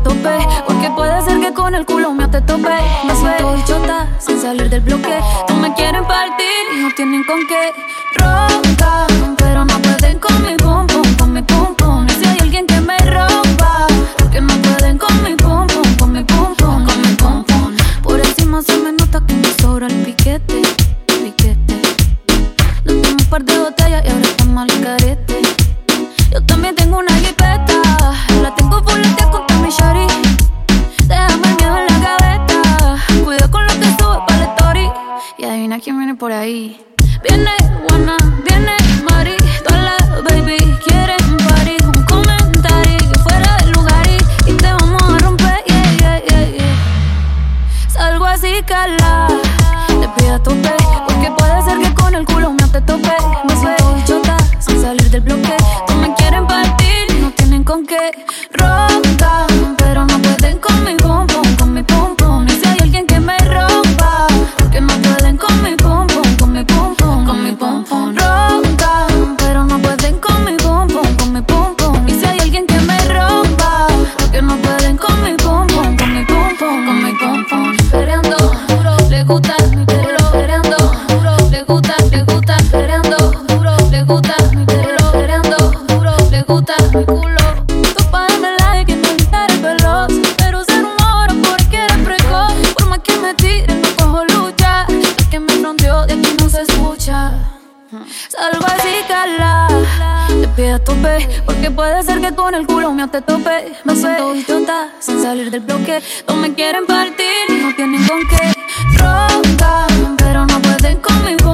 Porque puede ser que con el culo me te tope. Me siento bichota sin salir del bloque. No me quieren partir no tienen con qué. Roncan, pero no Y adivina quién viene por ahí. Viene Juana, viene Mari, todas las baby quieren party. Un comentario fuera del lugar y, y, te vamos a romper, yeah, yeah, yeah. Salgo así calada. Salgo así, cala. Te pido tope, porque puede ser que con el culo mío te tope. Me siento distinta, sin salir del bloque. No me quieren partir, y no tienen con qué. Roncan, pero no pueden conmigo.